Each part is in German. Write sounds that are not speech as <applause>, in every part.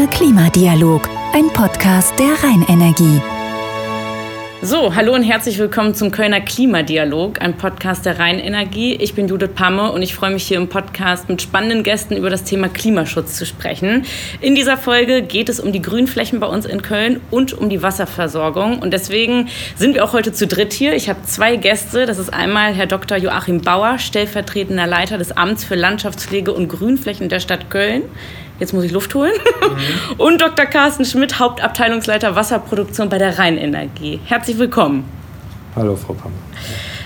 Kölner Klimadialog, ein Podcast der Rheinenergie. So, hallo und herzlich willkommen zum Kölner Klimadialog, ein Podcast der Rheinenergie. Ich bin Judith Pamme und ich freue mich hier im Podcast mit spannenden Gästen über das Thema Klimaschutz zu sprechen. In dieser Folge geht es um die Grünflächen bei uns in Köln und um die Wasserversorgung. Und deswegen sind wir auch heute zu dritt hier. Ich habe zwei Gäste. Das ist einmal Herr Dr. Joachim Bauer, stellvertretender Leiter des Amts für Landschaftspflege und Grünflächen der Stadt Köln jetzt muss ich Luft holen. Mhm. <laughs> Und Dr. Carsten Schmidt, Hauptabteilungsleiter Wasserproduktion bei der Rheinenergie. Herzlich willkommen. Hallo, Frau Pammer.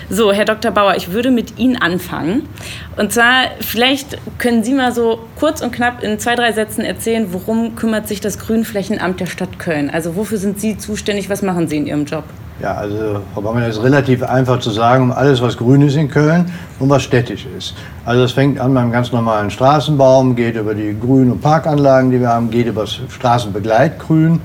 So, Herr Dr. Bauer, ich würde mit Ihnen anfangen. Und zwar, vielleicht können Sie mal so kurz und knapp in zwei, drei Sätzen erzählen, worum kümmert sich das Grünflächenamt der Stadt Köln? Also wofür sind Sie zuständig? Was machen Sie in Ihrem Job? Ja, also Frau Baumann, das ist relativ einfach zu sagen, um alles, was grün ist in Köln und was städtisch ist. Also es fängt an beim ganz normalen Straßenbaum, geht über die Grün- und Parkanlagen, die wir haben, geht über das Straßenbegleitgrün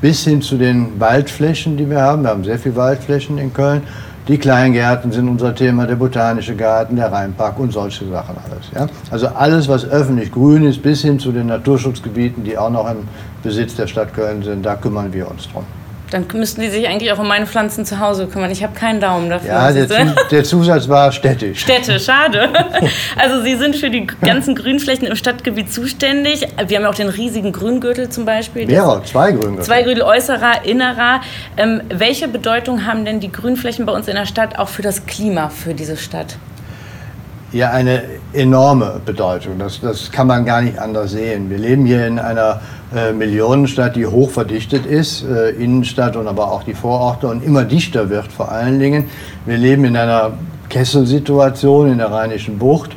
bis hin zu den Waldflächen, die wir haben. Wir haben sehr viele Waldflächen in Köln. Die Kleingärten sind unser Thema, der Botanische Garten, der Rheinpark und solche Sachen alles. Ja? Also alles, was öffentlich grün ist, bis hin zu den Naturschutzgebieten, die auch noch im Besitz der Stadt Köln sind, da kümmern wir uns drum. Dann müssten die sich eigentlich auch um meine Pflanzen zu Hause kümmern. Ich habe keinen Daumen dafür. Ja, der, Zu, der Zusatz war städtisch. Städte, schade. <laughs> Also Sie sind für die ganzen Grünflächen im Stadtgebiet zuständig. Wir haben ja auch den riesigen Grüngürtel zum Beispiel. Mehrere, zwei Grüngürtel. Zwei Grüngürtel, äußerer, innerer. Ähm, welche Bedeutung haben denn die Grünflächen bei uns in der Stadt auch für das Klima, für diese Stadt? Ja, eine enorme Bedeutung. Das, das kann man gar nicht anders sehen. Wir leben hier in einer Millionenstadt, die hoch verdichtet ist, äh, Innenstadt und aber auch die Vororte und immer dichter wird vor allen Dingen. Wir leben in einer Kesselsituation in der Rheinischen Bucht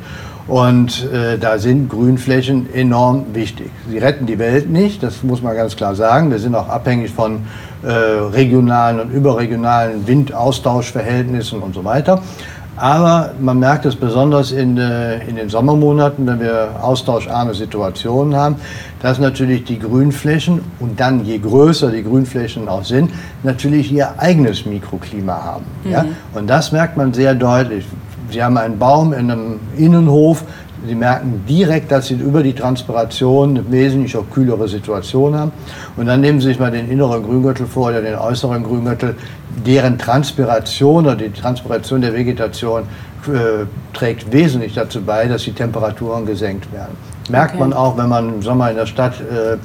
und äh, da sind Grünflächen enorm wichtig. Sie retten die Welt nicht, das muss man ganz klar sagen. Wir sind auch abhängig von äh, regionalen und überregionalen Windaustauschverhältnissen und so weiter. Aber man merkt es besonders in, äh, in den Sommermonaten, wenn wir austauscharme Situationen haben, dass natürlich die Grünflächen und dann je größer die Grünflächen auch sind, natürlich ihr eigenes Mikroklima haben. Mhm. Ja? Und das merkt man sehr deutlich. Sie haben einen Baum in einem Innenhof, Sie merken direkt, dass Sie über die Transpiration eine wesentlich auch kühlere Situation haben. Und dann nehmen Sie sich mal den inneren Grüngürtel vor oder den äußeren Grüngürtel, deren Transpiration oder die Transpiration der Vegetation äh, trägt wesentlich dazu bei, dass die Temperaturen gesenkt werden. Merkt okay. man auch, wenn man im Sommer in der Stadt äh,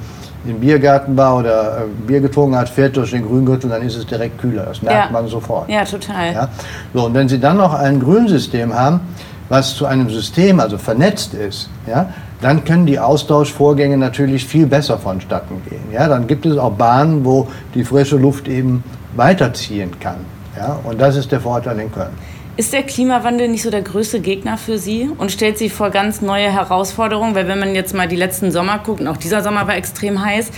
im Biergarten war oder äh, Bier getrunken hat, fährt durch den Grüngürtel, dann ist es direkt kühler. Das merkt ja. man sofort. Ja, total. Ja? So, und wenn Sie dann noch ein Grünsystem haben, was zu einem System, also vernetzt ist, ja, dann können die Austauschvorgänge natürlich viel besser vonstatten gehen. Ja, dann gibt es auch Bahnen, wo die frische Luft eben weiterziehen kann. Ja, und das ist der Vorteil in Köln. Ist der Klimawandel nicht so der größte Gegner für Sie und stellt Sie vor ganz neue Herausforderungen? Weil wenn man jetzt mal die letzten Sommer guckt, und auch dieser Sommer war extrem heiß,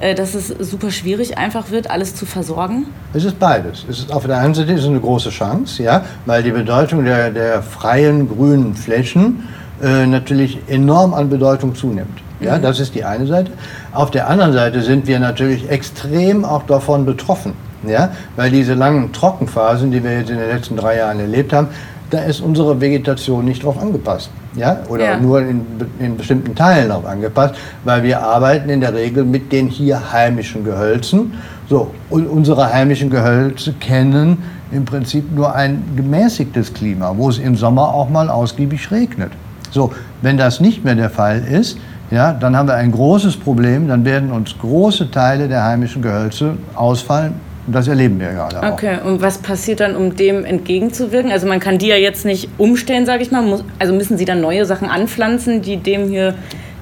äh, dass es super schwierig einfach wird, alles zu versorgen? Es ist beides. Es ist auf der einen Seite ist eine große Chance, ja, weil die Bedeutung der, der freien grünen Flächen äh, natürlich enorm an Bedeutung zunimmt. Ja, mhm. das ist die eine Seite. Auf der anderen Seite sind wir natürlich extrem auch davon betroffen. Ja, weil diese langen Trockenphasen, die wir jetzt in den letzten drei Jahren erlebt haben, da ist unsere Vegetation nicht drauf angepasst. Ja? Oder ja. nur in, in, bestimmten Teilen darauf angepasst, weil wir arbeiten in der Regel mit den hier heimischen Gehölzen. So, und unsere heimischen Gehölze kennen im Prinzip nur ein gemäßigtes Klima, wo es im Sommer auch mal ausgiebig regnet. So, wenn das nicht mehr der Fall ist, ja, dann haben wir ein großes Problem, dann werden uns große Teile der heimischen Gehölze ausfallen, das erleben wir gerade auch. Okay, und was passiert dann, um dem entgegenzuwirken? Also man kann die ja jetzt nicht umstellen, sage ich mal. also müssen Sie dann neue Sachen anpflanzen, die dem hier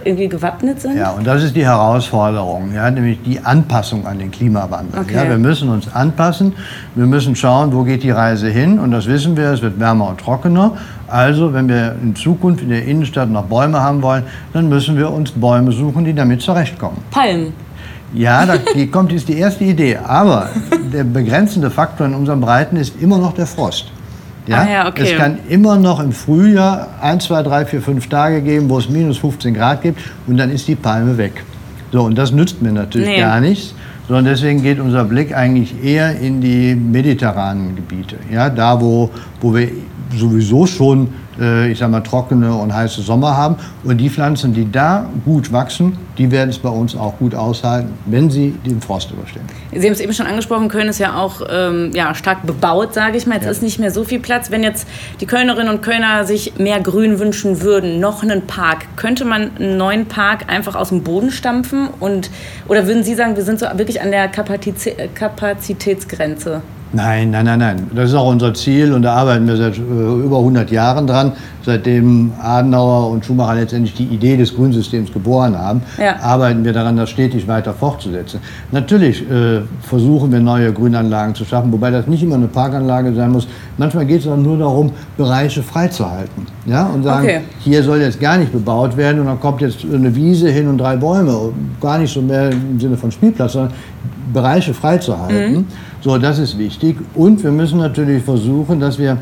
irgendwie gewappnet sind? Ja, und das ist die Herausforderung, ja, nämlich die Anpassung an den Klimawandel. Okay. Ja, wir müssen uns anpassen, wir müssen schauen, wo geht die Reise hin und das wissen wir, es wird wärmer und trockener. Also, wenn wir in Zukunft in der Innenstadt noch Bäume haben wollen, dann müssen wir uns Bäume suchen, die damit zurechtkommen. Palmen. Ja, da kommt jetzt die erste Idee. Aber der begrenzende Faktor in unserem Breiten ist immer noch der Frost. Ja? Ah, ja, okay. Es kann immer noch im Frühjahr ein, zwei, drei, vier, fünf Tage geben, wo es minus 15 Grad gibt und dann ist die Palme weg. So, und das nützt mir natürlich nee. gar nichts. sondern deswegen geht unser Blick eigentlich eher in die mediterranen Gebiete. Ja, da, wo, wo wir sowieso schon ich sag mal, trockene und heiße Sommer haben. Und die Pflanzen, die da gut wachsen, die werden es bei uns auch gut aushalten, wenn sie den Frost überstehen. Sie haben es eben schon angesprochen, Köln ist ja auch ähm, ja, stark bebaut, sage ich mal. Jetzt ja. ist nicht mehr so viel Platz. Wenn jetzt die Kölnerinnen und Kölner sich mehr Grün wünschen würden, noch einen Park, könnte man einen neuen Park einfach aus dem Boden stampfen? Und, oder würden Sie sagen, wir sind so wirklich an der Kapazitätsgrenze? Nein, nein, nein, nein. Das ist auch unser Ziel und da arbeiten wir seit äh, über 100 Jahren dran, seitdem Adenauer und Schumacher letztendlich die Idee des Grünsystems geboren haben, ja. arbeiten wir daran, das stetig weiter fortzusetzen. Natürlich äh, versuchen wir neue Grünanlagen zu schaffen, wobei das nicht immer eine Parkanlage sein muss. Manchmal geht es auch nur darum, Bereiche freizuhalten ja? und sagen, okay. hier soll jetzt gar nicht bebaut werden und dann kommt jetzt eine Wiese hin und drei Bäume. Gar nicht so mehr im Sinne von Spielplatz, sondern Bereiche freizuhalten. Mhm. So, das ist wichtig. Und wir müssen natürlich versuchen, dass wir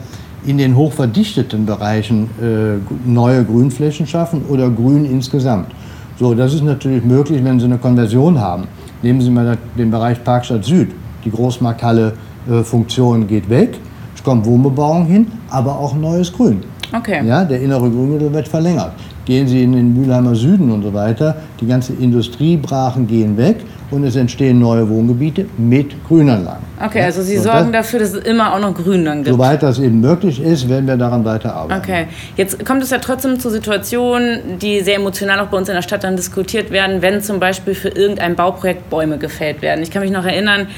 in den hochverdichteten Bereichen äh, neue Grünflächen schaffen oder Grün insgesamt. So, das ist natürlich möglich, wenn Sie eine Konversion haben. Nehmen Sie mal den Bereich Parkstadt Süd. Die Großmarkthalle-Funktion äh, geht weg, es kommt Wohnbebauung hin, aber auch neues Grün. Okay. Ja, der innere Grünmittel wird verlängert. Gehen Sie in den Mülheimer Süden und so weiter, die ganze Industriebrachen gehen weg und es entstehen neue Wohngebiete mit Grünanlagen. Okay, also Sie so, sorgen dafür, dass es immer auch noch Grün dann gibt. Soweit das eben möglich ist, werden wir daran weiterarbeiten. Okay, jetzt kommt es ja trotzdem zu Situationen, die sehr emotional auch bei uns in der Stadt dann diskutiert werden, wenn zum Beispiel für irgendein Bauprojekt Bäume gefällt werden. Ich kann mich noch erinnern,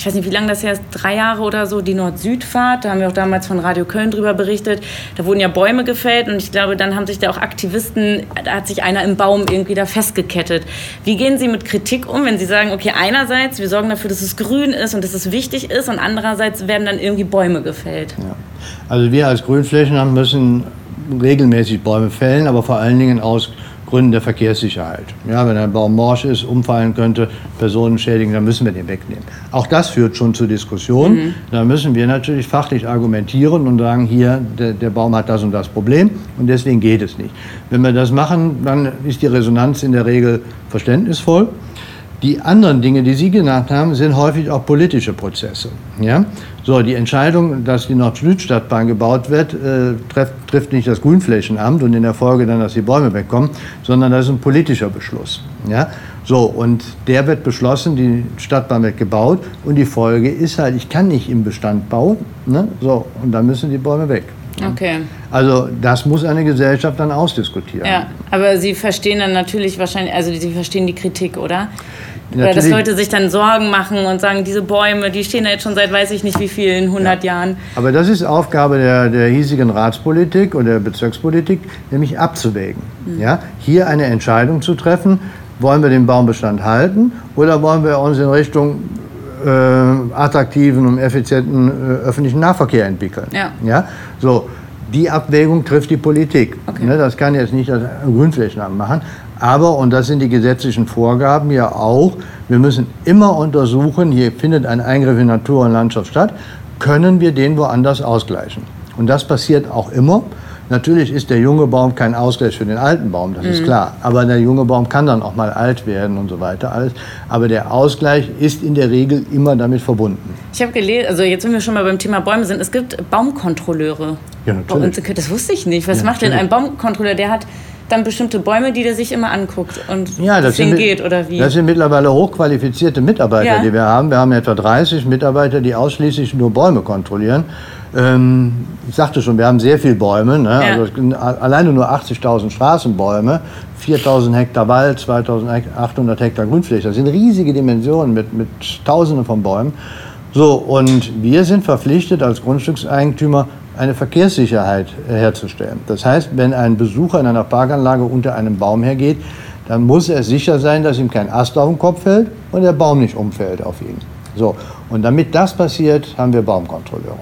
ich weiß nicht, wie lange das her ist, drei Jahre oder so, die Nord-Süd-Fahrt. Da haben wir auch damals von Radio Köln drüber berichtet. Da wurden ja Bäume gefällt und ich glaube, dann haben sich da auch Aktivisten, da hat sich einer im Baum irgendwie da festgekettet. Wie gehen Sie mit Kritik um, wenn Sie sagen, okay, einerseits, wir sorgen dafür, dass es grün ist und dass es wichtig ist und andererseits werden dann irgendwie Bäume gefällt? Ja. Also wir als Grünflächen müssen regelmäßig Bäume fällen, aber vor allen Dingen aus Gründen der Verkehrssicherheit. Ja, wenn ein Baum morsch ist, umfallen könnte, Personen schädigen, dann müssen wir den wegnehmen. Auch das führt schon zu Diskussionen. Mhm. Da müssen wir natürlich fachlich argumentieren und sagen, hier, der, der Baum hat das und das Problem und deswegen geht es nicht. Wenn wir das machen, dann ist die Resonanz in der Regel verständnisvoll. Die anderen Dinge, die Sie genannt haben, sind häufig auch politische Prozesse. Ja? So, die Entscheidung, dass die Nord-Süd-Stadtbahn gebaut wird, äh, trifft, trifft, nicht das Grünflächenamt und in der Folge dann, dass die Bäume wegkommen, sondern das ist ein politischer Beschluss. Ja? So, und der wird beschlossen, die Stadtbahn wird gebaut und die Folge ist halt, ich kann nicht im Bestand bauen, ne? so, und dann müssen die Bäume weg. Okay. Also das muss eine Gesellschaft dann ausdiskutieren. Ja, aber Sie verstehen dann natürlich wahrscheinlich, also Sie verstehen die Kritik, oder? Oder dass Leute sich dann Sorgen machen und sagen, diese Bäume, die stehen da jetzt schon seit weiß ich nicht wie vielen, 100 ja. Jahren. Aber das ist Aufgabe der, der hiesigen Ratspolitik oder der Bezirkspolitik, nämlich abzuwägen. Mhm. Ja? Hier eine Entscheidung zu treffen, wollen wir den Baumbestand halten oder wollen wir uns in Richtung äh, attraktiven und effizienten äh, öffentlichen Nahverkehr entwickeln. Ja. Ja? So, die Abwägung trifft die Politik. Okay. Ne, das kann jetzt nicht das Grünflächenamt machen. Aber, und das sind die gesetzlichen Vorgaben ja auch, wir müssen immer untersuchen, hier findet ein Eingriff in Natur und Landschaft statt, können wir den woanders ausgleichen. Und das passiert auch immer. Natürlich ist der junge Baum kein Ausgleich für den alten Baum, das mhm. ist klar. Aber der junge Baum kann dann auch mal alt werden und so weiter alles. Aber der Ausgleich ist in der Regel immer damit verbunden. Ich habe gelesen, also jetzt, wenn wir schon mal beim Thema Bäume sind, es gibt Baumkontrolleure. Ja, natürlich. Das wusste ich nicht. Was ja, macht denn ein Baumkontrolleur? Der hat dann bestimmte Bäume, die der sich immer anguckt und ja, das sind, geht oder wie? Das sind mittlerweile hochqualifizierte Mitarbeiter, ja. die wir haben. Wir haben etwa 30 Mitarbeiter, die ausschließlich nur Bäume kontrollieren. Ähm, ich sagte schon, wir haben sehr viele Bäume, ne? ja. also alleine nur 80.000 Straßenbäume, 4.000 Hektar Wald, 2.800 Hektar Grünfläche. Das sind riesige Dimensionen mit, mit Tausenden von Bäumen. So, und wir sind verpflichtet als Grundstückseigentümer eine Verkehrssicherheit herzustellen. Das heißt, wenn ein Besucher in einer Parkanlage unter einem Baum hergeht, dann muss er sicher sein, dass ihm kein Ast auf den Kopf fällt und der Baum nicht umfällt auf ihn. So, und damit das passiert, haben wir Baumkontrolleure.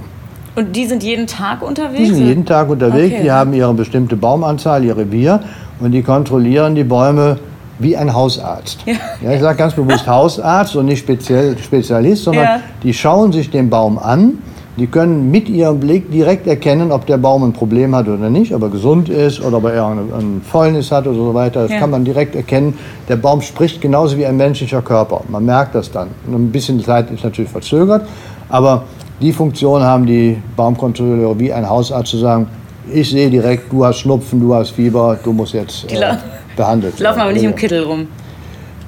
Und die sind jeden Tag unterwegs? Die sind jeden Tag unterwegs, okay. die haben ihre bestimmte Baumanzahl, ihr Revier und die kontrollieren die Bäume wie ein Hausarzt. Ja. ja ich sage ganz bewusst Hausarzt und nicht speziell Spezialist, sondern ja. die schauen sich den Baum an Die können mit ihrem Blick direkt erkennen, ob der Baum ein Problem hat oder nicht, ob er gesund ist oder ob er eher eine, Fäulnis hat oder so weiter. Das ja. kann man direkt erkennen. Der Baum spricht genauso wie ein menschlicher Körper. Man merkt das dann. ein bisschen Zeit ist natürlich verzögert, aber die Funktion haben die Baumkontrolleure wie ein Hausarzt zu sagen, ich sehe direkt, du hast Schnupfen, du hast Fieber, du musst jetzt äh, behandelt werden. Laufen aber nicht im Kittel rum.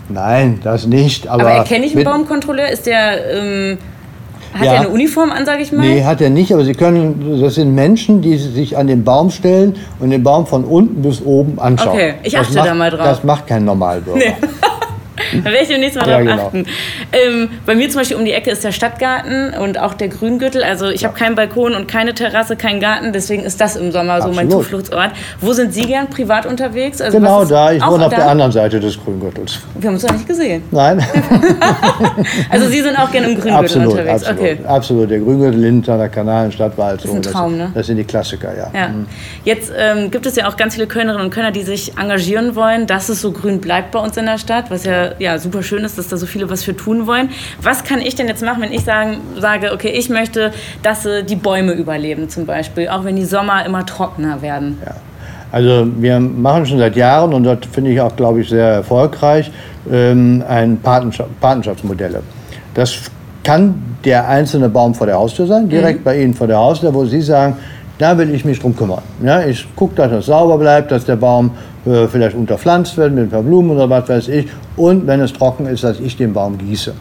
Nein, das nicht. Aber, aber erkenne ich einen Baumkontrolleur? Ist der, ähm, hat ja. er eine Uniform an, sage ich mal? Nee, hat er nicht, aber Sie können, das sind Menschen, die sich an den Baum stellen und den Baum von unten bis oben anschauen. Okay, ich achte macht, da mal drauf. Das macht kein Normalbürger. Nee. Da werde ich demnächst mal ja, drauf genau. achten. Ähm, bei mir zum Beispiel um die Ecke ist der Stadtgarten und auch der Grüngürtel. Also ich ja. habe keinen Balkon und keine Terrasse, keinen Garten, deswegen ist das im Sommer Absolut. so mein Zufluchtsort. Wo sind Sie gern privat unterwegs? Also genau da, ich wohne auf der anderen Seite des Grüngürtels. Wir haben uns noch nicht gesehen. Nein. <laughs> also Sie sind auch gerne im Grüngürtel absolut, unterwegs? Absolut, okay. absolut. Der Grüngürtel, Lindenthaler Kanal, Stadtwald. Das ist ein Traum, das, ne? Das sind die Klassiker, ja. ja. Mhm. Jetzt ähm, gibt es ja auch ganz viele Kölnerinnen und Kölner, die sich engagieren wollen, dass es so grün bleibt bei uns in der Stadt, was ja, ja super schön ist, dass da so viele was für tun wollen. Was kann ich denn jetzt machen, wenn ich sagen, sage, okay, ich möchte, dass äh, die Bäume überleben zum Beispiel, auch wenn die Sommer immer trockener werden? Ja. Also wir machen schon seit Jahren und das finde ich auch, glaube ich, sehr erfolgreich, ähm, ein Patenschaft, Patenschaftsmodelle. Das kann der einzelne Baum vor der Haustür sein, direkt mhm. bei Ihnen vor der Haustür, wo Sie sagen, da will ich mich drum kümmern. Ja, ich gucke, dass es sauber bleibt, dass der Baum äh, vielleicht unterpflanzt wird mit ein paar Blumen oder was weiß ich. Und wenn es trocken ist, dass ich den Baum gieße.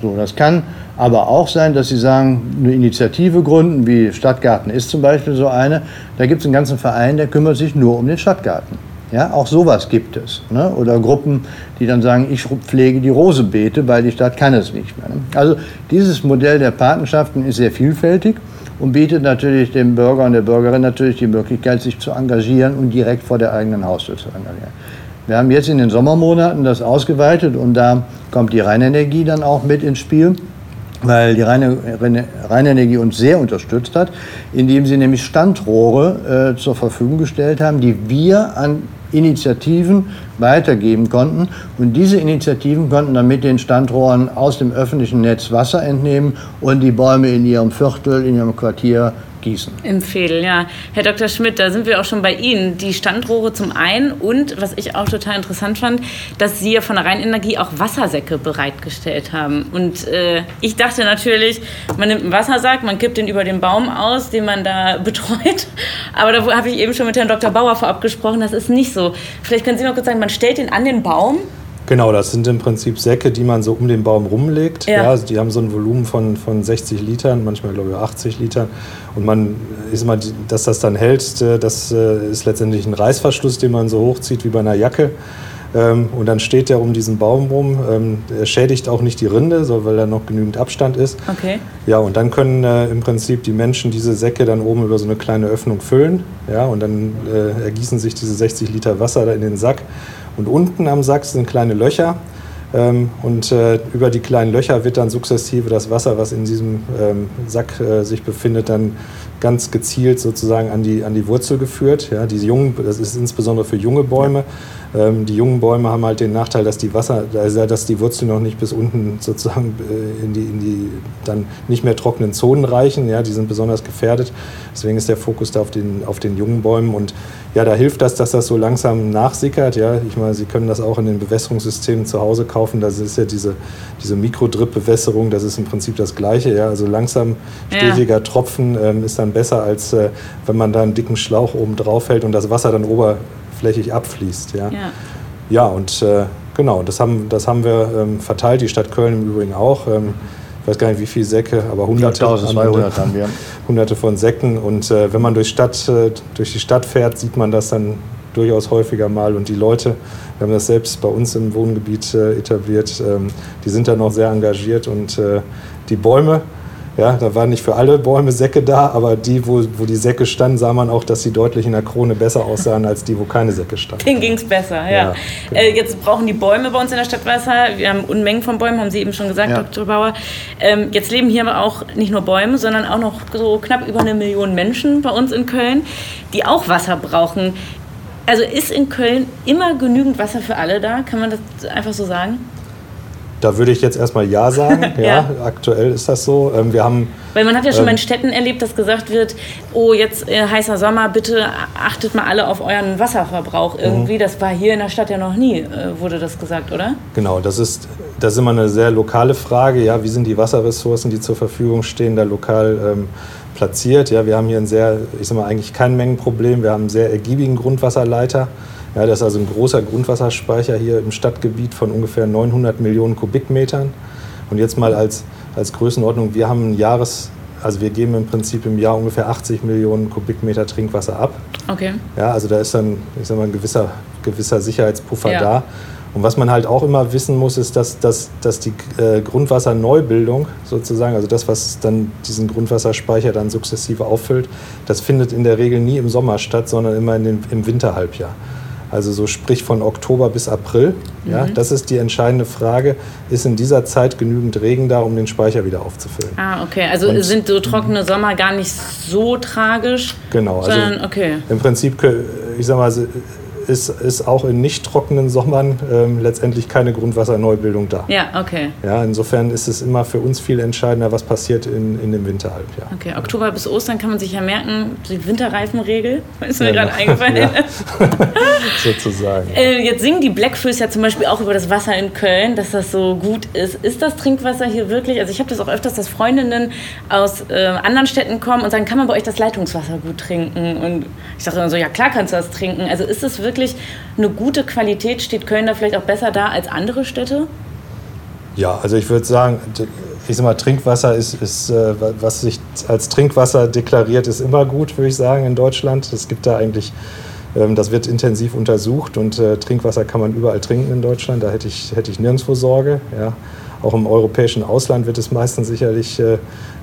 So, das kann aber auch sein, dass Sie sagen, eine Initiative gründen, wie Stadtgarten ist zum Beispiel so eine. Da gibt es einen ganzen Verein, der kümmert sich nur um den Stadtgarten. Ja, auch sowas gibt es. Ne? Oder Gruppen, die dann sagen, ich pflege die Rosebeete, weil die Stadt kann es nicht mehr. Ne? Also dieses Modell der Patenschaften ist sehr vielfältig und bietet natürlich dem Bürger und der Bürgerin natürlich die Möglichkeit, sich zu engagieren und direkt vor der eigenen Haustür zu engagieren. Wir haben jetzt in den Sommermonaten das ausgeweitet und da kommt die Rheinenergie dann auch mit ins Spiel, weil die Rheinenergie uns sehr unterstützt hat, indem sie nämlich Standrohre äh, zur Verfügung gestellt haben, die wir an Initiativen weitergeben konnten. Und diese Initiativen konnten dann mit den Standrohren aus dem öffentlichen Netz Wasser entnehmen und die Bäume in ihrem Viertel, in ihrem Quartier gießen. Empfehlen, ja. Herr Dr. Schmidt, da sind wir auch schon bei Ihnen. Die Standrohre zum einen und, was ich auch total interessant fand, dass Sie ja von der Rheinenergie auch Wassersäcke bereitgestellt haben. Und äh, ich dachte natürlich, man nimmt einen Wassersack, man kippt den über den Baum aus, den man da <laughs> betreut. Aber da habe ich eben schon mit Herrn Dr. Bauer vorab gesprochen, das ist nicht so. Vielleicht können Sie mal kurz sagen, man stellt den an den Baum Genau, das sind im Prinzip Säcke, die man so um den Baum rumlegt. Ja. ja also die haben so ein Volumen von, von 60 Litern, manchmal glaube ich 80 Litern. Und man ist mal, dass das dann hält, äh, das äh, ist letztendlich ein Reißverschluss, den man so hochzieht wie bei einer Jacke. Ähm, und dann steht der um diesen Baum rum. Ähm, er schädigt auch nicht die Rinde, weil da noch genügend Abstand ist. Okay. Ja, und dann können äh, im Prinzip die Menschen diese Säcke dann oben über so eine kleine Öffnung füllen. Ja, und dann ergießen sich diese 60 Liter Wasser da in den Sack. Und unten am Sack sind kleine Löcher. Ähm, und äh, über die kleinen Löcher wird dann sukzessive das Wasser, was in diesem ähm, Sack äh, sich befindet, dann ganz gezielt sozusagen an die, an die Wurzel geführt. Ja, diese jungen, das ist insbesondere für junge Bäume. Ähm, die jungen Bäume haben halt den Nachteil, dass die Wasser, also dass die Wurzeln noch nicht bis unten sozusagen äh, in die, in die dann nicht mehr trockenen Zonen reichen. Ja, die sind besonders gefährdet. Deswegen ist der Fokus da auf den, auf den jungen Bäumen. Und ja, da hilft das, dass das so langsam nachsickert. Ja, ich meine, Sie können das auch in den Bewässerungssystemen zu Hause kaufen. Das ist ja diese, diese Mikrodrip-Bewässerung, das ist im Prinzip das Gleiche. Ja, also langsam stetiger ja. Tropfen ähm, ist dann besser, als äh, wenn man da einen dicken Schlauch oben drauf hält und das Wasser dann oberflächlich abfließt. Ja, ja. ja und äh, genau, das haben, das haben wir ähm, verteilt, die Stadt Köln im Übrigen auch. Ähm, ich weiß gar nicht, wie viele Säcke, aber hunderte, 200 <laughs> haben wir. hunderte von Säcken. Und äh, wenn man durch, Stadt, äh, durch die Stadt fährt, sieht man das dann durchaus häufiger mal. Und die Leute, wir haben das selbst bei uns im Wohngebiet äh, etabliert, ähm, die sind dann auch sehr engagiert. Und äh, die Bäume, ja, da waren nicht für alle Bäume Säcke da, aber die, wo, wo die Säcke standen, sah man auch, dass sie deutlich in der Krone besser aussahen als die, wo keine Säcke standen. Denen ging es besser, ja. ja genau. äh, jetzt brauchen die Bäume bei uns in der Stadt Wasser. Wir haben Unmengen von Bäumen, haben Sie eben schon gesagt, ja. Dr. Bauer. Ähm, jetzt leben hier aber auch nicht nur Bäume, sondern auch noch so knapp über eine Million Menschen bei uns in Köln, die auch Wasser brauchen. Also ist in Köln immer genügend Wasser für alle da? Kann man das einfach so sagen? Da würde ich jetzt erstmal Ja sagen. <laughs> ja, ja. aktuell ist das so. Ähm, wir haben, Weil man hat ja schon ähm, mal in Städten erlebt, dass gesagt wird, oh, jetzt äh, heißer Sommer, bitte achtet mal alle auf euren Wasserverbrauch irgendwie. Mhm. Das war hier in der Stadt ja noch nie, äh, wurde das gesagt, oder? Genau, das ist, das ist immer eine sehr lokale Frage. Ja, wie sind die Wasserressourcen, die zur Verfügung stehen, da lokal ähm, platziert? Ja, wir haben hier ein sehr, ich sag mal, eigentlich kein Mengenproblem. Wir haben einen sehr ergiebigen Grundwasserleiter. Ja, das ist also ein großer Grundwasserspeicher hier im Stadtgebiet von ungefähr 900 Millionen Kubikmetern. Und jetzt mal als, als Größenordnung, wir haben ein Jahres, also wir geben im Prinzip im Jahr ungefähr 80 Millionen Kubikmeter Trinkwasser ab. Okay. Ja, also da ist dann, ich sag mal, ein gewisser, gewisser Sicherheitspuffer ja. da. Und was man halt auch immer wissen muss, ist, dass, dass, dass die äh, Grundwasserneubildung sozusagen, also das, was dann diesen Grundwasserspeicher dann sukzessive auffüllt, das findet in der Regel nie im Sommer statt, sondern immer in den, im Winterhalbjahr. Also so sprich von Oktober bis April. Ja, mhm. Das ist die entscheidende Frage. Ist in dieser Zeit genügend Regen da, um den Speicher wieder aufzufüllen? Ah, okay. Also Und, sind so trockene Sommer gar nicht so tragisch? Genau. Also sondern, okay. Im Prinzip, ich sag mal, ist, ist auch in nicht trockenen Sommern ähm, letztendlich keine Grundwasserneubildung da. Ja, okay. Ja, insofern ist es immer für uns viel entscheidender, was passiert in, in dem Winterhalbjahr. Okay, Oktober bis Ostern kann man sich ja merken, die Winterreifenregel, <laughs> ist mir ja, gerade eingefallen. Ja. <laughs> <laughs> Sozusagen. Äh, jetzt singen die Blackfoes ja zum Beispiel auch über das Wasser in Köln, dass das so gut ist. Ist das Trinkwasser hier wirklich, also ich habe das auch öfters, dass Freundinnen aus äh, anderen Städten kommen und sagen, kann man bei euch das Leitungswasser gut trinken? Und ich sage immer so, ja klar kannst du das trinken. Also ist es wirklich wirklich eine gute Qualität? Steht Köln da vielleicht auch besser da als andere Städte? Ja, also ich würde sagen, ich sag mal, Trinkwasser ist, ist, äh, was sich als Trinkwasser deklariert, ist immer gut, würde ich sagen, in Deutschland. Es gibt da eigentlich, ähm, das wird intensiv untersucht und äh, Trinkwasser kann man überall trinken in Deutschland. Da hätte ich, hätte ich nirgendwo Sorge. Ja. Auch im europäischen Ausland wird es meistens sicherlich, äh,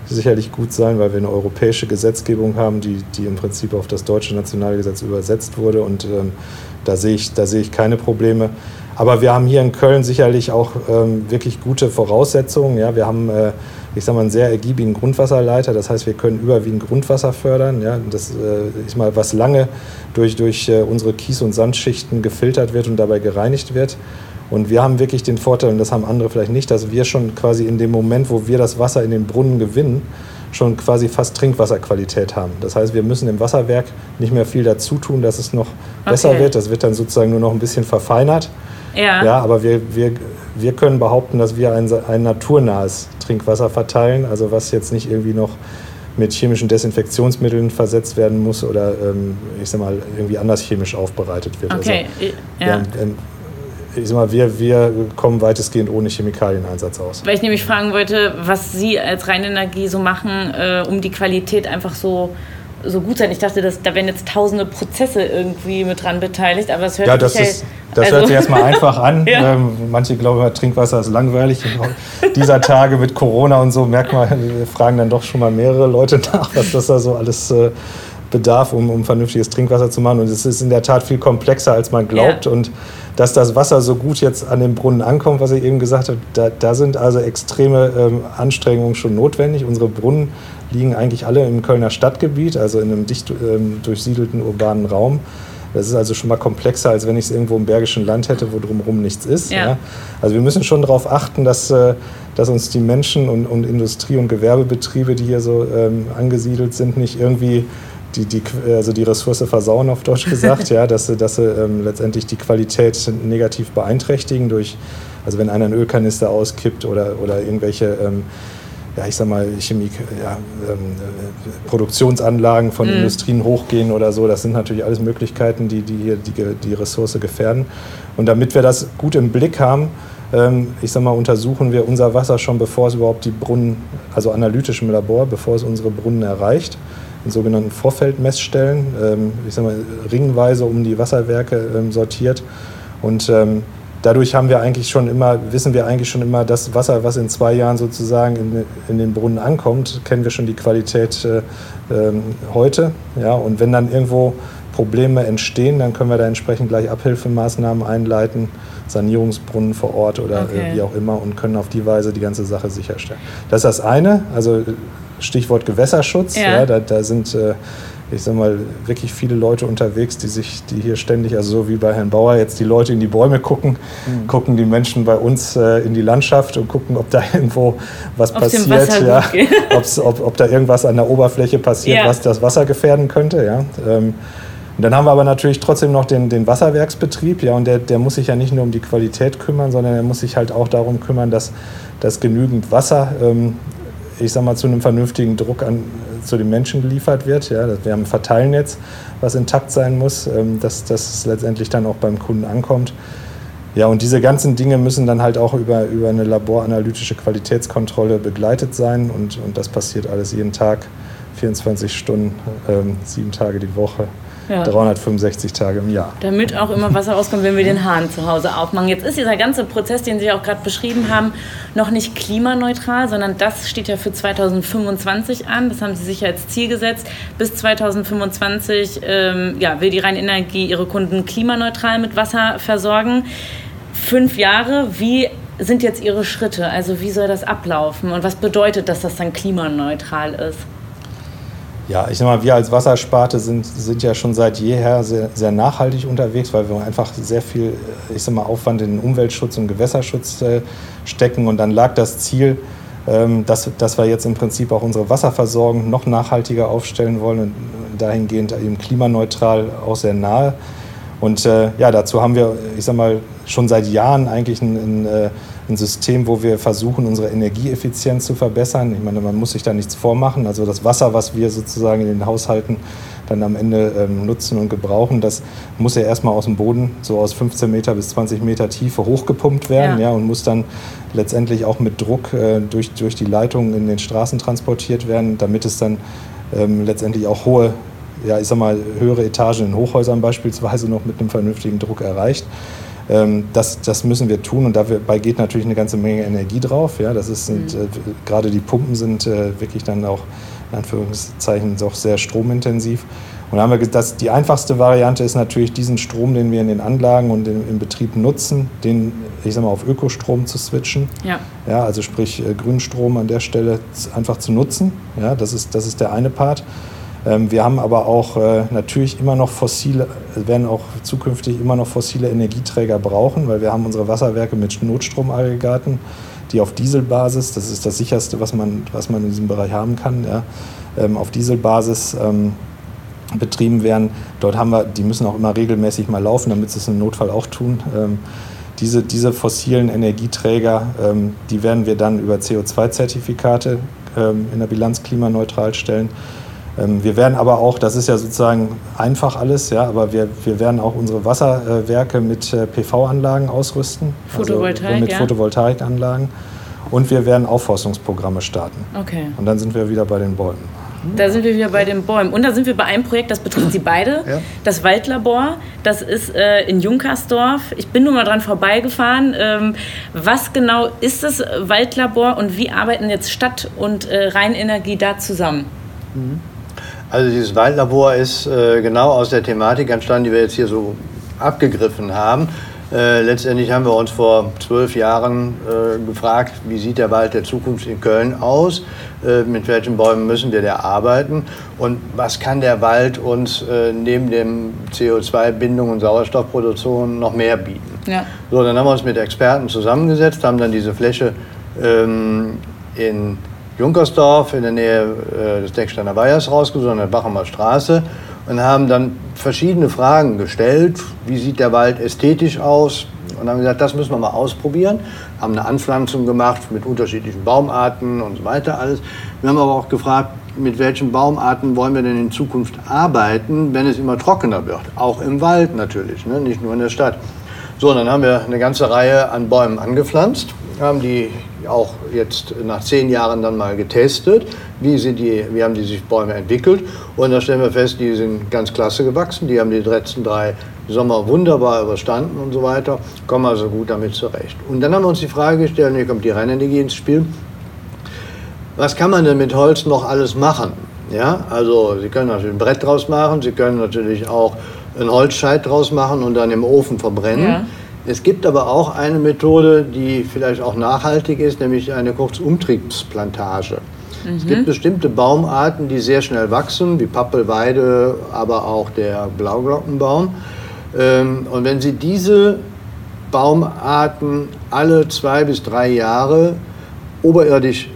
sicherlich gut sein, weil wir eine europäische Gesetzgebung haben, die, die im Prinzip auf das deutsche Nationalgesetz übersetzt wurde. Und ähm, da sehe ich, da sehe ich keine Probleme. Aber wir haben hier in Köln sicherlich auch ähm, wirklich gute Voraussetzungen. Ja, wir haben, äh, ich sage mal, einen sehr ergiebigen Grundwasserleiter. Das heißt, wir können überwiegend Grundwasser fördern. Ja, das äh, ist mal was lange durch, durch äh, unsere Kies- und Sandschichten gefiltert wird und dabei gereinigt wird. Und wir haben wirklich den Vorteil, und das haben andere vielleicht nicht, dass wir schon quasi in dem Moment, wo wir das Wasser in den Brunnen gewinnen, schon quasi fast Trinkwasserqualität haben. Das heißt, wir müssen im Wasserwerk nicht mehr viel dazu tun, dass es noch besser okay. wird. Das wird dann sozusagen nur noch ein bisschen verfeinert. Ja. ja aber wir, wir, wir können behaupten, dass wir ein, ein naturnahes Trinkwasser verteilen, also was jetzt nicht irgendwie noch mit chemischen Desinfektionsmitteln versetzt werden muss oder ähm, ich sag mal irgendwie anders chemisch aufbereitet wird. Okay. Also, ja. wir, ich sag mal, wir, wir kommen weitestgehend ohne Chemikalieneinsatz aus. Weil ich nämlich fragen wollte, was Sie als Rheinenergie so machen, äh, um die Qualität einfach so so gut sein. Ich dachte, dass, da wären jetzt tausende Prozesse irgendwie mit dran beteiligt, aber es hört ja, das sich ist, Das also hört sich erstmal <laughs> einfach an. ja. ähm, manche glauben, Trinkwasser ist langweilig. dieser Tage mit Corona und so merkt man, wir fragen dann doch schon mal mehrere Leute nach, was das da so alles äh, bedarf, um, um vernünftiges Trinkwasser zu machen. Und es ist in der Tat viel komplexer, als man glaubt. Ja. Und dass das Wasser so gut jetzt an den Brunnen ankommt, was ich eben gesagt habe, da, da sind also extreme ähm, Anstrengungen schon notwendig. Unsere Brunnen liegen eigentlich alle im Kölner Stadtgebiet, also in einem dicht ähm, durchsiedelten urbanen Raum. Das ist also schon mal komplexer, als wenn ich es irgendwo im Bergischen Land hätte, wo drumherum nichts ist. Ja. Ja. Also wir müssen schon darauf achten, dass, äh, dass uns die Menschen und, und Industrie- und Gewerbebetriebe, die hier so ähm, angesiedelt sind, nicht irgendwie die, die, also die Ressource versauen, auf Deutsch gesagt, <laughs> ja, dass sie, dass sie ähm, letztendlich die Qualität negativ beeinträchtigen durch, also wenn einer einen Ölkanister auskippt oder, oder irgendwelche, ähm, ja, ich sag mal, Chemie, ja, ähm, äh, Produktionsanlagen von mhm. Industrien hochgehen oder so, das sind natürlich alles Möglichkeiten, die die, die die Ressource gefährden. Und damit wir das gut im Blick haben, ähm, ich sag mal, untersuchen wir unser Wasser schon, bevor es überhaupt die Brunnen, also analytisch im Labor, bevor es unsere Brunnen erreicht in sogenannten Vorfeldmessstellen, ähm, ich sag mal, ringweise um die Wasserwerke ähm, sortiert. Und ähm, dadurch haben wir eigentlich schon immer, wissen wir eigentlich schon immer, das Wasser, was in zwei Jahren sozusagen in, in den Brunnen ankommt, kennen wir schon die Qualität äh, äh, heute. Ja? Und wenn dann irgendwo Probleme entstehen, dann können wir da entsprechend gleich Abhilfemaßnahmen einleiten, Sanierungsbrunnen vor Ort oder äh, okay. äh, wie auch immer und können auf die Weise die ganze Sache sicherstellen. Das ist das eine, also Stichwort Gewässerschutz. Ja. ja da, da, sind, äh, ich sag mal, wirklich viele Leute unterwegs, die sich, die hier ständig, also so wie bei Herrn Bauer, jetzt die Leute in die Bäume gucken, mhm. gucken die Menschen bei uns äh, in die Landschaft und gucken, ob da <laughs> irgendwo was Auf passiert, ja, <laughs> ob, ob da irgendwas an der Oberfläche passiert, ja. was das Wasser gefährden könnte. Ja. Ähm, und dann haben wir aber natürlich trotzdem noch den, den Wasserwerksbetrieb, ja, und der, der muss sich ja nicht nur um die Qualität kümmern, sondern er muss sich halt auch darum kümmern, dass, dass genügend Wasser, ähm, ich sag mal, zu einem vernünftigen Druck an, zu den Menschen geliefert wird. Ja. Wir haben ein Verteilnetz, was intakt sein muss, ähm, dass, es letztendlich dann auch beim Kunden ankommt. Ja, und diese ganzen Dinge müssen dann halt auch über, über eine laboranalytische Qualitätskontrolle begleitet sein und, und das passiert alles jeden Tag, 24 Stunden, ähm, sieben Tage die Woche. Ja. 365 Tage im Jahr. Damit auch immer Wasser rauskommt, wenn wir den Hahn zu Hause aufmachen. Jetzt ist dieser ganze Prozess, den Sie auch gerade beschrieben haben, noch nicht klimaneutral, sondern das steht ja für 2025 an. Das haben Sie sich ja als Ziel gesetzt. Bis 2025 ähm, ja, will die Rheinenergie ihre Kunden klimaneutral mit Wasser versorgen. Fünf Jahre, wie sind jetzt Ihre Schritte? Also wie soll das ablaufen und was bedeutet das, dass dann klimaneutral ist? Ja, ich sag mal, wir als Wassersparte sind, sind ja schon seit jeher sehr, sehr nachhaltig unterwegs, weil wir einfach sehr viel, ich sag mal, Aufwand in Umweltschutz und Gewässerschutz äh, stecken. Und dann lag das Ziel, ähm, dass, dass wir jetzt im Prinzip auch unsere Wasserversorgung noch nachhaltiger aufstellen wollen und dahingehend eben klimaneutral auch sehr nahe. Und äh, ja, dazu haben wir, ich sag mal, schon seit Jahren eigentlich ein, ein äh, ein System, wo wir versuchen, unsere Energieeffizienz zu verbessern. Ich meine, man muss sich da nichts vormachen. Also das Wasser, was wir sozusagen in den Haushalten dann am Ende ähm, nutzen und gebrauchen, das muss ja erstmal aus dem Boden, so aus 15 Meter bis 20 Meter Tiefe hochgepumpt werden ja. ja und muss dann letztendlich auch mit Druck äh, durch, durch die Leitungen in den Straßen transportiert werden, damit es dann ähm, letztendlich auch hohe ja, ich sag mal, höhere Etagen in Hochhäusern beispielsweise noch mit einem vernünftigen Druck erreicht. Ähm, das, das müssen wir tun und dabei geht natürlich eine ganze Menge Energie drauf. Ja, das ist, mhm. äh, gerade die Pumpen sind äh, wirklich dann auch in Anführungszeichen doch sehr stromintensiv. Und haben wir das, die einfachste Variante ist natürlich diesen Strom, den wir in den Anlagen und im, im Betrieb nutzen, den ich sag mal auf Ökostrom zu switchen. Ja. Ja, also sprich äh, Grünstrom an der Stelle einfach zu nutzen. Ja, das ist das ist der eine Part. Ähm, wir haben aber auch äh, natürlich immer noch fossile, werden auch zukünftig immer noch fossile Energieträger brauchen, weil wir haben unsere Wasserwerke mit Notstromaggregaten, die auf Dieselbasis, das ist das sicherste, was man, was man in diesem Bereich haben kann, ja, ähm, auf Dieselbasis ähm, betrieben werden. Dort haben wir, die müssen auch immer regelmäßig mal laufen, damit sie es im Notfall auch tun. diese, diese fossilen Energieträger, die werden wir dann über CO2-Zertifikate in der Bilanz klimaneutral stellen. Ähm, wir werden aber auch, das ist ja sozusagen einfach alles, ja, aber wir, wir werden auch unsere Wasserwerke mit äh, PV-Anlagen ausrüsten. Also Photovoltaik, also mit ja. Photovoltaikanlagen. Und wir werden Aufforstungsprogramme starten. Okay. Und dann sind wir wieder bei den Bäumen. Da sind wir wieder bei den Bäumen. Und da sind wir bei einem Projekt, das betrifft Sie beide. Ja. Das Waldlabor. Das ist äh, in Junkersdorf. Ich bin nur mal dran vorbeigefahren. Ähm, was genau ist das Waldlabor und wie arbeiten jetzt Stadt und äh, Rheinenergie da zusammen? Mhm. Also dieses Waldlabor ist äh, genau aus der Thematik entstanden, die wir jetzt hier so abgegriffen haben. Äh, letztendlich haben wir uns vor zwölf Jahren äh, gefragt, wie sieht der Wald der Zukunft in Köln aus, äh, mit welchen Bäumen müssen wir da arbeiten und was kann der Wald uns äh, neben dem CO2-Bindung und Sauerstoffproduktion noch mehr bieten. Ja. So, dann haben wir uns mit Experten zusammengesetzt, haben dann diese Fläche ähm, in Junkersdorf in der Nähe äh, des Decksteiner Weihers rausgesucht, an der Bachumer Straße und haben dann verschiedene Fragen gestellt. Wie sieht der Wald ästhetisch aus? Und haben gesagt, das müssen wir mal ausprobieren. Haben eine Anpflanzung gemacht mit unterschiedlichen Baumarten und so weiter alles. Wir haben aber auch gefragt, mit welchen Baumarten wollen wir denn in Zukunft arbeiten, wenn es immer trockener wird? Auch im Wald natürlich, ne? nicht nur in der Stadt. So, dann haben wir eine ganze Reihe an Bäumen angepflanzt, haben die auch jetzt nach zehn Jahren dann mal getestet, wie, sind die, wie haben die sich Bäume entwickelt. Und da stellen wir fest, die sind ganz klasse gewachsen, die haben die letzten drei Sommer wunderbar überstanden und so weiter, kommen also gut damit zurecht. Und dann haben wir uns die Frage gestellt, hier kommt die Rheinenergie ins Spiel, was kann man denn mit Holz noch alles machen? Ja, also Sie können natürlich ein Brett draus machen, Sie können natürlich auch einen Holzscheit draus machen und dann im Ofen verbrennen. Ja. Es gibt aber auch eine Methode, die vielleicht auch nachhaltig ist, nämlich eine Kurzumtriebsplantage. Mhm. Es gibt bestimmte Baumarten, die sehr schnell wachsen, wie Pappelweide, aber auch der Blauglockenbaum. Ähm, und wenn Sie diese Baumarten alle zwei bis drei Jahre oberirdisch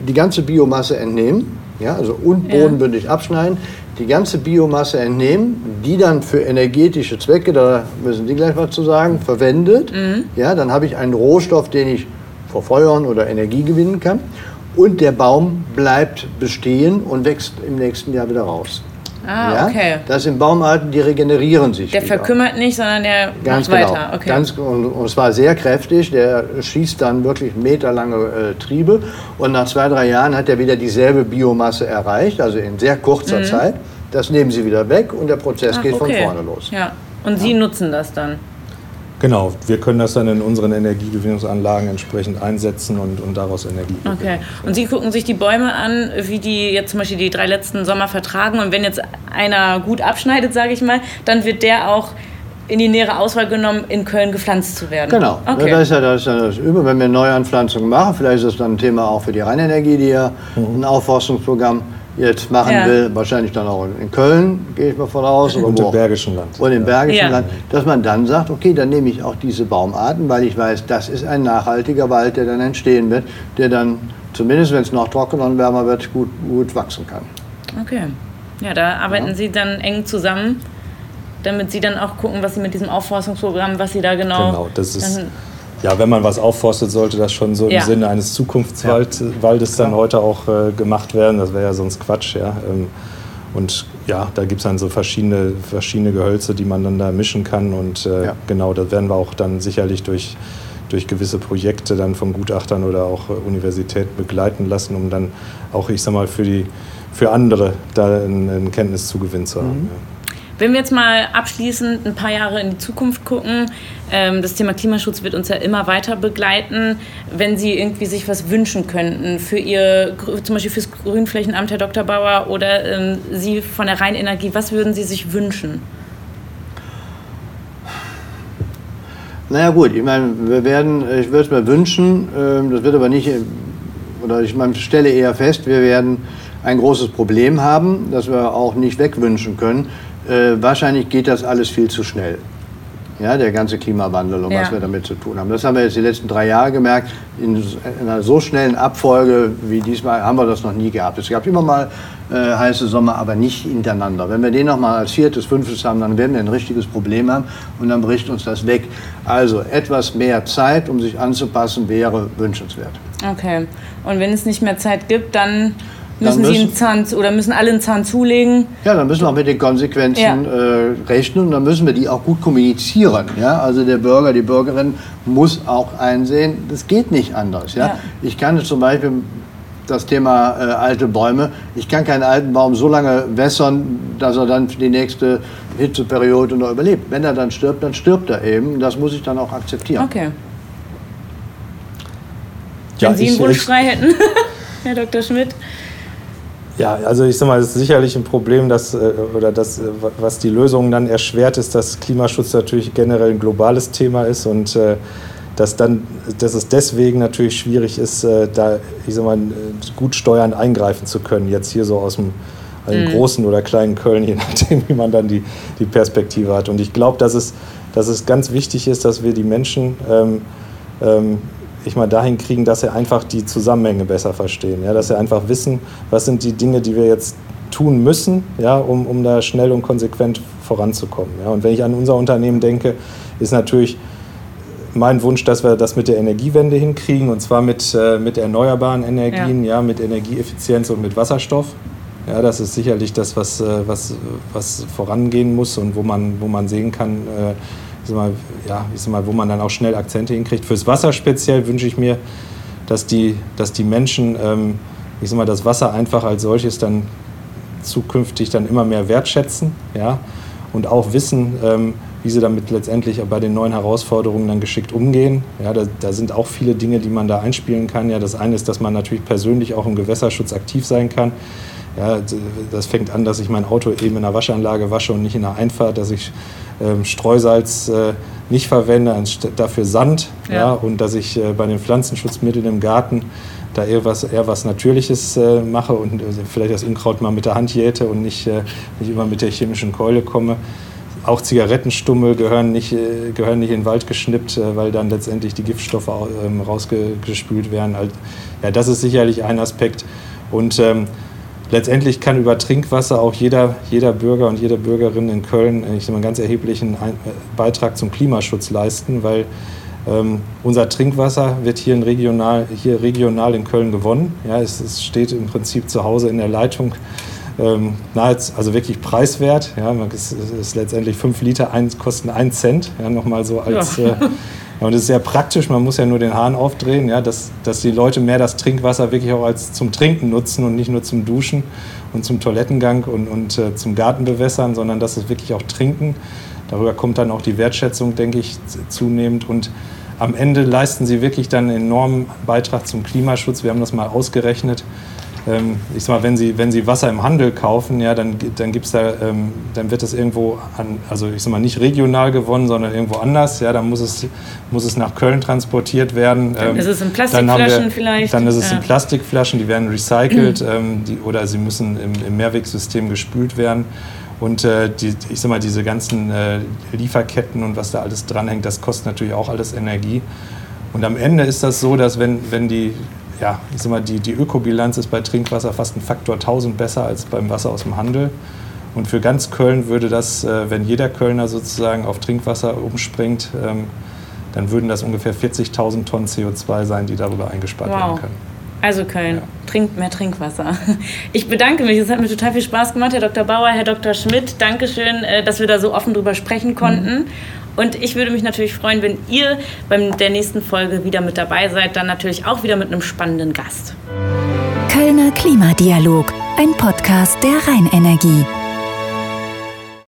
die ganze Biomasse entnehmen, ja, also und bodenbündig abschneiden, die ganze Biomasse entnehmen, die dann für energetische Zwecke, da müssen Sie gleich was zu sagen, verwendet, mhm. ja, dann habe ich einen Rohstoff, den ich verfeuern oder Energie gewinnen kann. Und der Baum bleibt bestehen und wächst im nächsten Jahr wieder raus. Ah, ja? okay. Das sind Baumarten, die regenerieren sich. Der wieder. verkümmert nicht, sondern der Ganz macht genau. weiter. Okay. Ganz, und, und zwar sehr kräftig. Der schießt dann wirklich meterlange äh, Triebe. Und nach zwei, drei Jahren hat er wieder dieselbe Biomasse erreicht, also in sehr kurzer mhm. Zeit. Das nehmen sie wieder weg und der Prozess Ach, geht okay. von vorne los. Ja. Und Sie nutzen das dann? Genau, wir können das dann in unseren Energiegewinnungsanlagen entsprechend einsetzen und, und daraus Energie gewinnen. Okay, und Sie gucken sich die Bäume an, wie die jetzt zum Beispiel die drei letzten Sommer vertragen und wenn jetzt einer gut abschneidet, sage ich mal, dann wird der auch in die nähere Auswahl genommen, in Köln gepflanzt zu werden. Genau, okay. das ist ja das, ist ja das Übel, wenn wir Neuanpflanzungen machen, vielleicht ist das dann ein Thema auch für die Rheinenergie, die ja mhm. ein Aufforstungsprogramm jetzt machen ja. will, wahrscheinlich dann auch in Köln, gehe ich mal von aus. Oder und im Bergischen Land. Und im Bergischen ja. Land, dass man dann sagt, okay, dann nehme ich auch diese Baumarten, weil ich weiß, das ist ein nachhaltiger Wald, der dann entstehen wird, der dann, zumindest wenn es noch trockener und wärmer wird, gut, gut wachsen kann. Okay. Ja, da arbeiten ja. Sie dann eng zusammen, damit Sie dann auch gucken, was Sie mit diesem Aufforstungsprogramm, was Sie da genau... Genau, das ist ja, wenn man was aufforstet, sollte das schon so ja. im Sinne eines Zukunftswaldes ja. dann heute auch äh, gemacht werden. Das wäre ja sonst Quatsch. Ja. Ähm, und ja, da gibt es dann so verschiedene, verschiedene Gehölze, die man dann da mischen kann. Und äh, ja. genau, das werden wir auch dann sicherlich durch, durch gewisse Projekte dann von Gutachtern oder auch äh, Universitäten begleiten lassen, um dann auch, ich sag mal, für, die, für andere da einen, einen Kenntniszugewinn zu haben. Mhm. Wenn wir jetzt mal abschließend ein paar Jahre in die Zukunft gucken, ähm, das Thema Klimaschutz wird uns ja immer weiter begleiten. Wenn Sie irgendwie sich was wünschen könnten für Ihr, zum Beispiel fürs Grünflächenamt, Herr Dr. Bauer, oder ähm, Sie von der Rheinenergie, was würden Sie sich wünschen? Naja gut, ich meine, wir werden, ich würde es mir wünschen, ähm, das wird aber nicht, oder ich meine, stelle eher fest, wir werden ein großes Problem haben, das wir auch nicht wegwünschen können äh, wahrscheinlich geht das alles viel zu schnell. Ja, der ganze Klimawandel und ja. was wir damit zu tun haben. Das haben wir jetzt die letzten drei Jahre gemerkt. In, in einer so schnellen Abfolge wie diesmal haben wir das noch nie gehabt. Es gab immer mal äh, heiße Sommer, aber nicht hintereinander. Wenn wir den noch mal als viertes, fünftes haben, dann werden wir ein richtiges Problem haben und dann bricht uns das weg. Also etwas mehr Zeit, um sich anzupassen, wäre wünschenswert. Okay. Und wenn es nicht mehr Zeit gibt, dann Müssen, müssen, Sie einen Zahn oder müssen alle einen Zahn zulegen? Ja, dann müssen wir auch mit den Konsequenzen ja. äh, rechnen und dann müssen wir die auch gut kommunizieren. Ja? Also der Bürger, die Bürgerin muss auch einsehen, das geht nicht anders. Ja? ja. Ich kann zum Beispiel das Thema äh, alte Bäume, ich kann keinen alten Baum so lange wässern, dass er dann die nächste Hitzeperiode noch überlebt. Wenn er dann stirbt, dann stirbt er eben. Das muss ich dann auch akzeptieren. Okay. Wenn Sie einen Wunsch frei hätten, <laughs> Herr Dr. Schmidt. Ja, also ich sag mal, es ist sicherlich ein Problem, dass, äh, oder das, äh, was die Lösung dann erschwert, ist, dass Klimaschutz natürlich generell ein globales Thema ist und äh, dass, dann, dass es deswegen natürlich schwierig ist, da ich sag mal, gut steuernd eingreifen zu können, jetzt hier so aus dem, mhm. großen oder kleinen Köln, je <laughs> nachdem, wie man dann die, die Perspektive hat. Und ich glaube, dass es, dass es ganz wichtig ist, dass wir die Menschen ähm, ähm, ich mal dahin kriegen, dass sie einfach die Zusammenhänge besser verstehen. Ja? Dass sie einfach wissen, was sind die Dinge, die wir jetzt tun müssen, ja, um, um da schnell und konsequent voranzukommen. Ja? Und wenn ich an unser Unternehmen denke, ist natürlich mein Wunsch, dass wir das mit der Energiewende hinkriegen und zwar mit, äh, mit erneuerbaren Energien, ja. ja. mit Energieeffizienz und mit Wasserstoff. Ja, das ist sicherlich das, was, äh, was, was vorangehen muss und wo man, wo man sehen kann, äh, mal, ja, ich sag mal, wo man dann auch schnell Akzente hinkriegt. Fürs Wasser speziell wünsche ich mir, dass die, dass die Menschen, ähm, ich sag mal, das Wasser einfach als solches dann zukünftig dann immer mehr wertschätzen, ja, und auch wissen, ähm, wie sie damit letztendlich bei den neuen Herausforderungen dann geschickt umgehen. Ja, da, da, sind auch viele Dinge, die man da einspielen kann. Ja, das eine ist, dass man natürlich persönlich auch im Gewässerschutz aktiv sein kann. Ja, das fängt an, dass ich mein Auto eben in der Waschanlage wasche und nicht in der Einfahrt, dass ich ähm, Streusalz äh, nicht verwende, dafür Sand. Ja. ja. und dass ich äh, bei den Pflanzenschutzmitteln im Garten da eher was, eher was Natürliches äh, mache und äh, vielleicht das Unkraut mal mit der Hand jäte und nicht, äh, nicht immer mit der chemischen Keule komme. Auch Zigarettenstummel gehören nicht, äh, gehören nicht in den Wald geschnippt, weil dann letztendlich die Giftstoffe ähm, rausgespült werden. Also, ja, das ist sicherlich ein Aspekt. Und ähm, letztendlich kann über Trinkwasser auch jeder, jeder Bürger und jede Bürgerin in Köln ich sag mal, einen ganz erheblichen Beitrag zum Klimaschutz leisten, weil ähm, unser Trinkwasser wird hier, in regional, hier regional in Köln gewonnen. Ja, es, es steht im Prinzip zu Hause in der Leitung. Ähm, nahezu, also wirklich preiswert. Ja, es ist letztendlich fünf Liter ein, kosten ein Cent. Ja, nochmal so als. Ja. Äh, <laughs> und es ist sehr praktisch, man muss ja nur den Hahn aufdrehen, ja, dass, dass die Leute mehr das Trinkwasser wirklich auch als zum Trinken nutzen und nicht nur zum Duschen und zum Toilettengang und, und äh, zum Gartenbewässern, sondern dass es wirklich auch trinken. Darüber kommt dann auch die Wertschätzung, denke ich, zunehmend. Und am Ende leisten sie wirklich dann einen enormen Beitrag zum Klimaschutz. Wir haben das mal ausgerechnet. Ähm, ich sag mal, wenn Sie, wenn Sie Wasser im Handel kaufen, ja, dann, dann, gibt's da, ähm, dann wird das irgendwo, an, also ich sag mal, nicht regional gewonnen, sondern irgendwo anders. Ja, dann muss es, muss es nach Köln transportiert werden. Dann ähm, ist es in Plastikflaschen wir, vielleicht. Dann ist es ja. in Plastikflaschen, die werden recycelt mhm. <clears throat> die, oder sie müssen im, im Mehrwegsystem gespült werden. Und äh, die, ich sag mal, diese ganzen äh, Lieferketten und was da alles dranhängt, das kostet natürlich auch alles Energie. Und am Ende ist das so, dass wenn, wenn die, ja, ich sag mal, die, die Ökobilanz ist bei Trinkwasser fast ein Faktor 1000 besser als beim Wasser aus dem Handel. Und für ganz Köln würde das, äh, wenn jeder Kölner sozusagen auf Trinkwasser umspringt, ähm, dann würden das ungefähr 40.000 Tonnen CO2 sein, die darüber eingespart wow. werden können. Also Köln, ja. trinkt mehr Trinkwasser. <laughs> Ich bedanke mich, es hat mir total viel Spaß gemacht, Herr Dr. Bauer, Herr Dr. Schmidt. Dankeschön, äh, dass wir da so offen drüber sprechen konnten. Mhm. Und ich würde mich natürlich freuen, wenn ihr bei der nächsten Folge wieder mit dabei seid, dann natürlich auch wieder mit einem spannenden Gast. Kölner Klimadialog, ein Podcast der Rheinenergie.